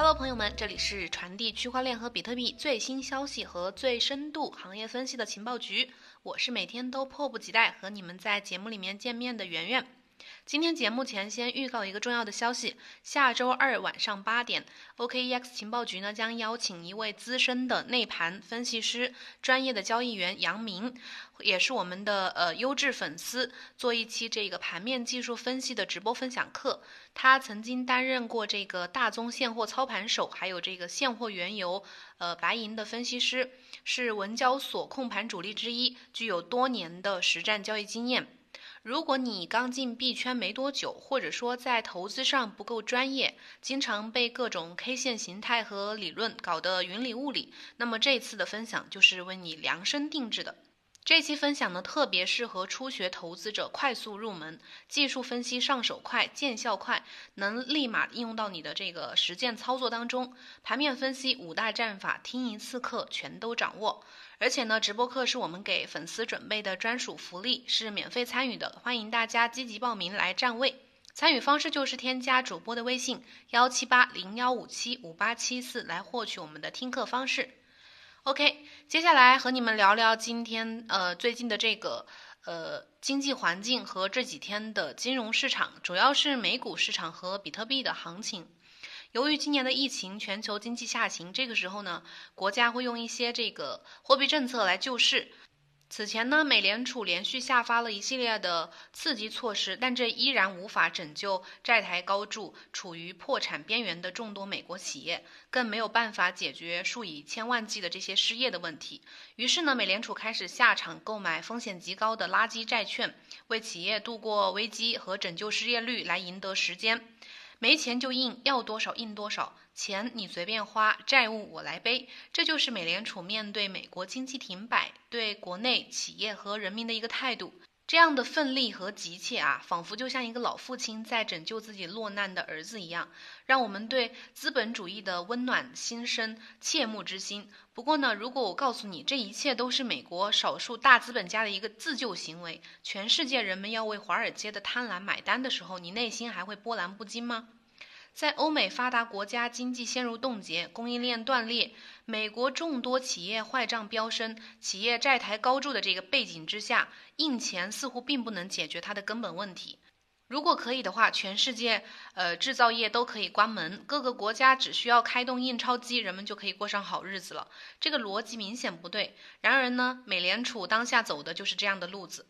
Hello，朋友们，这里是传递区块链和比特币最新消息和最深度行业分析的情报局。我是每天都迫不及待和你们在节目里面见面的圆圆。今天节目前先预告一个重要的消息：下周二晚上八点，OKEX 情报局呢将邀请一位资深的内盘分析师、专业的交易员杨明，也是我们的呃优质粉丝，做一期这个盘面技术分析的直播分享课。他曾经担任过这个大宗现货操盘手，还有这个现货原油、呃白银的分析师，是文交所控盘主力之一，具有多年的实战交易经验。如果你刚进币圈没多久，或者说在投资上不够专业，经常被各种 K 线形态和理论搞得云里雾里，那么这次的分享就是为你量身定制的。这期分享呢，特别适合初学投资者快速入门，技术分析上手快，见效快，能立马应用到你的这个实践操作当中。盘面分析五大战法，听一次课全都掌握。而且呢，直播课是我们给粉丝准备的专属福利，是免费参与的，欢迎大家积极报名来占位。参与方式就是添加主播的微信幺七八零幺五七五八七四来获取我们的听课方式。OK，接下来和你们聊聊今天呃最近的这个呃经济环境和这几天的金融市场，主要是美股市场和比特币的行情。由于今年的疫情，全球经济下行，这个时候呢，国家会用一些这个货币政策来救市。此前呢，美联储连续下发了一系列的刺激措施，但这依然无法拯救债台高筑、处于破产边缘的众多美国企业，更没有办法解决数以千万计的这些失业的问题。于是呢，美联储开始下场购买风险极高的垃圾债券，为企业度过危机和拯救失业率来赢得时间。没钱就印，要多少印多少，钱你随便花，债务我来背。这就是美联储面对美国经济停摆，对国内企业和人民的一个态度。这样的奋力和急切啊，仿佛就像一个老父亲在拯救自己落难的儿子一样，让我们对资本主义的温暖心生切慕之心。不过呢，如果我告诉你，这一切都是美国少数大资本家的一个自救行为，全世界人们要为华尔街的贪婪买单的时候，你内心还会波澜不惊吗？在欧美发达国家经济陷入冻结、供应链断裂、美国众多企业坏账飙升、企业债台高筑的这个背景之下，印钱似乎并不能解决它的根本问题。如果可以的话，全世界呃制造业都可以关门，各个国家只需要开动印钞机，人们就可以过上好日子了。这个逻辑明显不对。然而呢，美联储当下走的就是这样的路子。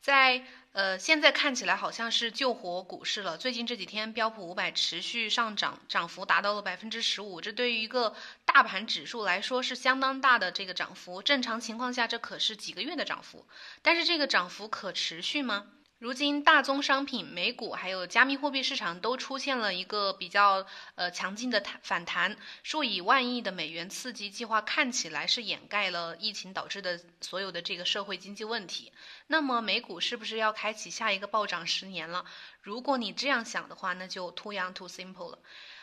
在呃，现在看起来好像是救活股市了。最近这几天，标普五百持续上涨，涨幅达到了百分之十五，这对于一个大盘指数来说是相当大的这个涨幅。正常情况下，这可是几个月的涨幅。但是这个涨幅可持续吗？如今，大宗商品、美股还有加密货币市场都出现了一个比较呃强劲的反弹，数以万亿的美元刺激计划看起来是掩盖了疫情导致的所有的这个社会经济问题。那么，美股是不是要开启下一个暴涨十年了？如果你这样想的话，那就 too young too simple 了。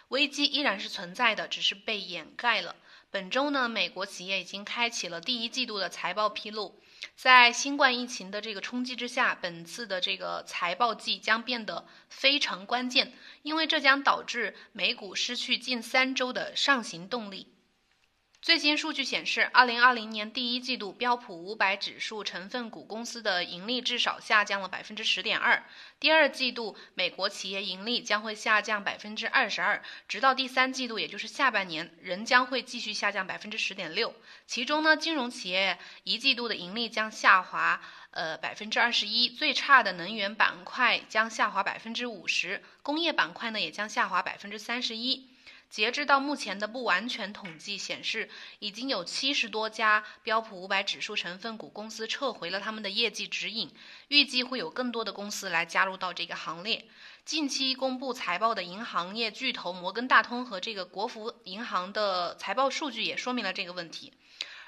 危机依然是存在的，只是被掩盖了。本周呢，美国企业已经开启了第一季度的财报披露。在新冠疫情的这个冲击之下，本次的这个财报季将变得非常关键，因为这将导致美股失去近三周的上行动力。最新数据显示，二零二零年第一季度标普五百指数成分股公司的盈利至少下降了百分之十点二。第二季度美国企业盈利将会下降百分之二十二，直到第三季度，也就是下半年，仍将会继续下降百分之十点六。其中呢，金融企业一季度的盈利将下滑呃百分之二十一，最差的能源板块将下滑百分之五十，工业板块呢也将下滑百分之三十一。截至到目前的不完全统计显示，已经有七十多家标普五百指数成分股公司撤回了他们的业绩指引，预计会有更多的公司来加入到这个行列。近期公布财报的银行业巨头摩根大通和这个国服银行的财报数据也说明了这个问题。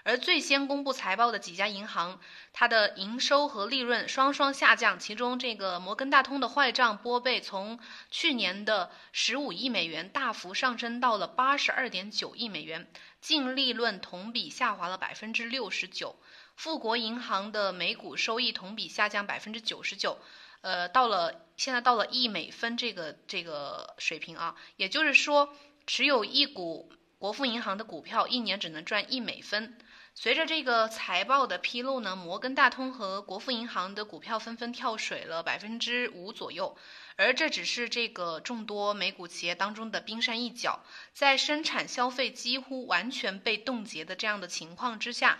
而最先公布财报的几家银行，它的营收和利润双双下降。其中，这个摩根大通的坏账拨备从去年的十五亿美元大幅上升到了八十二点九亿美元，净利润同比下滑了百分之六十九。富国银行的每股收益同比下降百分之九十九，呃，到了现在到了一美分这个这个水平啊，也就是说。持有一股国富银行的股票，一年只能赚一美分。随着这个财报的披露呢，摩根大通和国富银行的股票纷纷跳水了百分之五左右，而这只是这个众多美股企业当中的冰山一角。在生产消费几乎完全被冻结的这样的情况之下。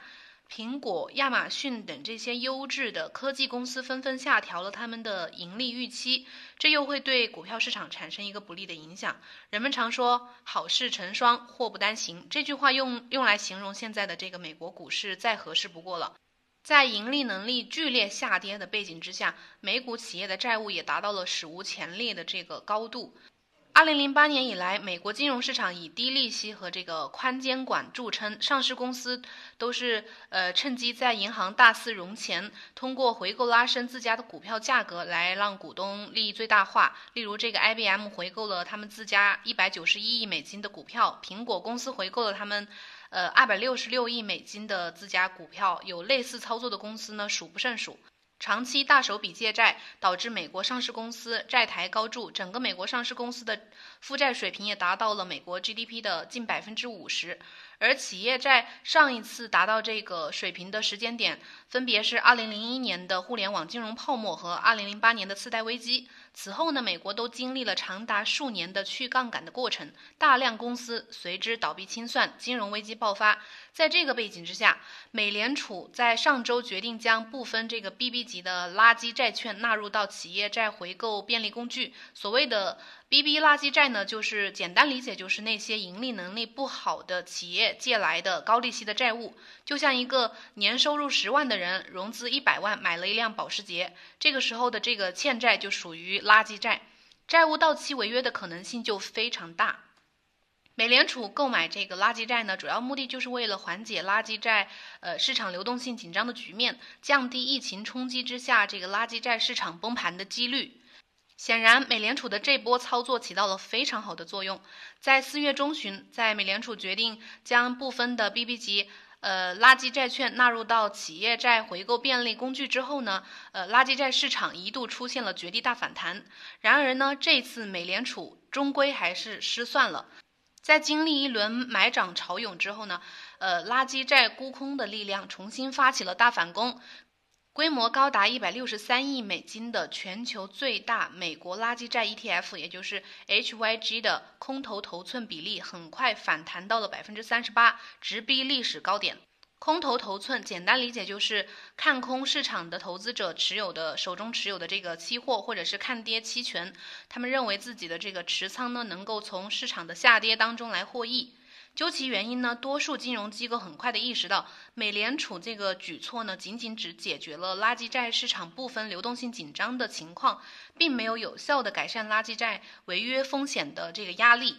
苹果、亚马逊等这些优质的科技公司纷纷下调了他们的盈利预期，这又会对股票市场产生一个不利的影响。人们常说“好事成双，祸不单行”，这句话用用来形容现在的这个美国股市再合适不过了。在盈利能力剧烈下跌的背景之下，美股企业的债务也达到了史无前例的这个高度。二零零八年以来，美国金融市场以低利息和这个宽监管著称，上市公司都是呃趁机在银行大肆融钱，通过回购拉升自家的股票价格来让股东利益最大化。例如，这个 IBM 回购了他们自家一百九十一亿美金的股票，苹果公司回购了他们呃二百六十六亿美金的自家股票，有类似操作的公司呢数不胜数。长期大手笔借债导致美国上市公司债台高筑，整个美国上市公司的负债水平也达到了美国 GDP 的近百分之五十。而企业债上一次达到这个水平的时间点，分别是二零零一年的互联网金融泡沫和二零零八年的次贷危机。此后呢，美国都经历了长达数年的去杠杆的过程，大量公司随之倒闭清算，金融危机爆发。在这个背景之下，美联储在上周决定将部分这个 BB 级的垃圾债券纳入到企业债回购便利工具。所谓的 BB 垃圾债呢，就是简单理解就是那些盈利能力不好的企业借来的高利息的债务。就像一个年收入十万的人融资一百万买了一辆保时捷，这个时候的这个欠债就属于垃圾债，债务到期违约的可能性就非常大。美联储购买这个垃圾债呢，主要目的就是为了缓解垃圾债呃市场流动性紧张的局面，降低疫情冲击之下这个垃圾债市场崩盘的几率。显然，美联储的这波操作起到了非常好的作用。在四月中旬，在美联储决定将部分的 BB 级呃垃圾债券纳入到企业债回购便利工具之后呢，呃垃圾债市场一度出现了绝地大反弹。然而呢，这次美联储终归还是失算了。在经历一轮买涨潮涌之后呢，呃，垃圾债沽空的力量重新发起了大反攻，规模高达一百六十三亿美金的全球最大美国垃圾债 ETF，也就是 HYG 的空头头寸比例很快反弹到了百分之三十八，直逼历史高点。空头头寸，简单理解就是看空市场的投资者持有的手中持有的这个期货或者是看跌期权，他们认为自己的这个持仓呢能够从市场的下跌当中来获益。究其原因呢，多数金融机构很快的意识到，美联储这个举措呢仅仅只解决了垃圾债市场部分流动性紧张的情况，并没有有效的改善垃圾债违约风险的这个压力。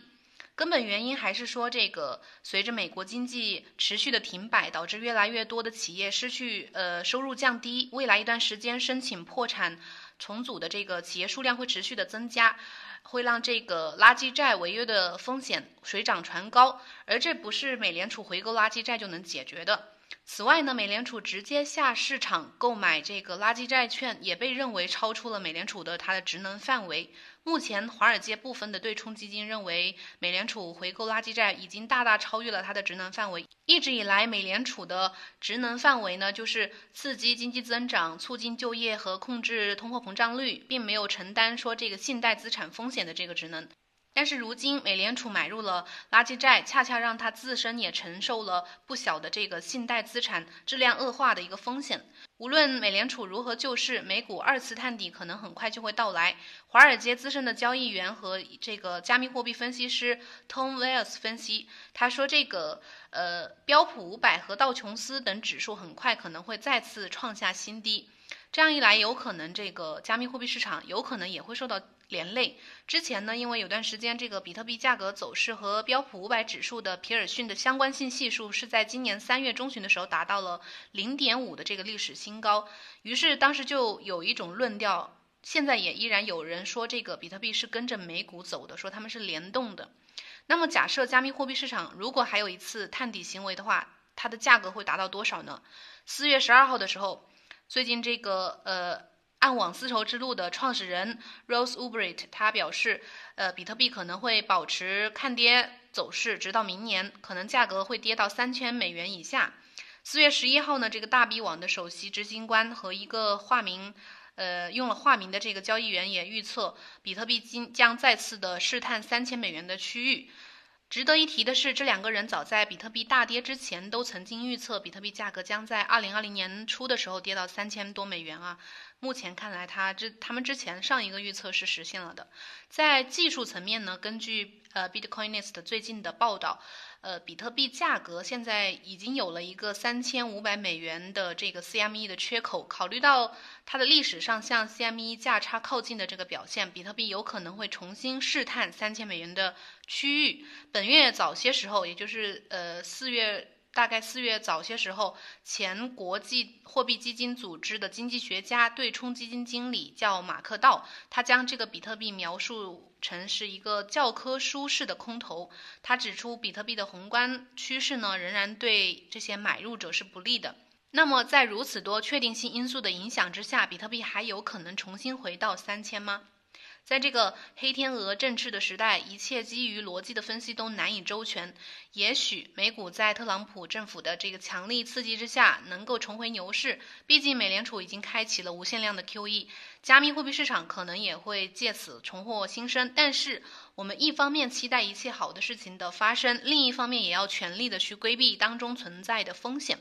根本原因还是说，这个随着美国经济持续的停摆，导致越来越多的企业失去呃收入降低，未来一段时间申请破产重组的这个企业数量会持续的增加，会让这个垃圾债违约的风险水涨船高，而这不是美联储回购垃圾债就能解决的。此外呢，美联储直接下市场购买这个垃圾债券，也被认为超出了美联储的它的职能范围。目前，华尔街部分的对冲基金认为，美联储回购垃圾债已经大大超越了它的职能范围。一直以来，美联储的职能范围呢，就是刺激经济增长、促进就业和控制通货膨胀率，并没有承担说这个信贷资产风险的这个职能。但是如今，美联储买入了垃圾债，恰恰让它自身也承受了不小的这个信贷资产质量恶化的一个风险。无论美联储如何救市，美股二次探底可能很快就会到来。华尔街资深的交易员和这个加密货币分析师 Tom Wells 分析，他说这个呃标普五百和道琼斯等指数很快可能会再次创下新低。这样一来，有可能这个加密货币市场有可能也会受到。连累之前呢，因为有段时间这个比特币价格走势和标普五百指数的皮尔逊的相关性系数是在今年三月中旬的时候达到了零点五的这个历史新高，于是当时就有一种论调，现在也依然有人说这个比特币是跟着美股走的，说他们是联动的。那么假设加密货币市场如果还有一次探底行为的话，它的价格会达到多少呢？四月十二号的时候，最近这个呃。暗网丝绸之路的创始人 Rose Ulbricht 他表示，呃，比特币可能会保持看跌走势，直到明年，可能价格会跌到三千美元以下。四月十一号呢，这个大币网的首席执行官和一个化名，呃，用了化名的这个交易员也预测，比特币今将再次的试探三千美元的区域。值得一提的是，这两个人早在比特币大跌之前，都曾经预测比特币价格将在二零二零年初的时候跌到三千多美元啊。目前看来，他之他们之前上一个预测是实现了的。在技术层面呢，根据呃 Bitcoinist 最近的报道。呃，比特币价格现在已经有了一个三千五百美元的这个 CME 的缺口。考虑到它的历史上向 CME 价差靠近的这个表现，比特币有可能会重新试探三千美元的区域。本月早些时候，也就是呃四月。大概四月早些时候，前国际货币基金组织的经济学家、对冲基金经理叫马克道，他将这个比特币描述成是一个教科书式的空头。他指出，比特币的宏观趋势呢，仍然对这些买入者是不利的。那么，在如此多确定性因素的影响之下，比特币还有可能重新回到三千吗？在这个黑天鹅振翅的时代，一切基于逻辑的分析都难以周全。也许美股在特朗普政府的这个强力刺激之下，能够重回牛市。毕竟美联储已经开启了无限量的 QE，加密货币市场可能也会借此重获新生。但是，我们一方面期待一切好的事情的发生，另一方面也要全力的去规避当中存在的风险。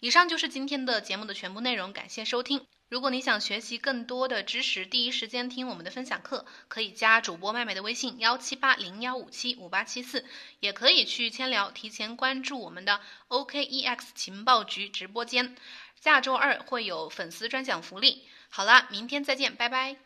以上就是今天的节目的全部内容，感谢收听。如果你想学习更多的知识，第一时间听我们的分享课，可以加主播麦麦的微信幺七八零幺五七五八七四，也可以去千聊提前关注我们的 OKEX 情报局直播间，下周二会有粉丝专享福利。好啦，明天再见，拜拜。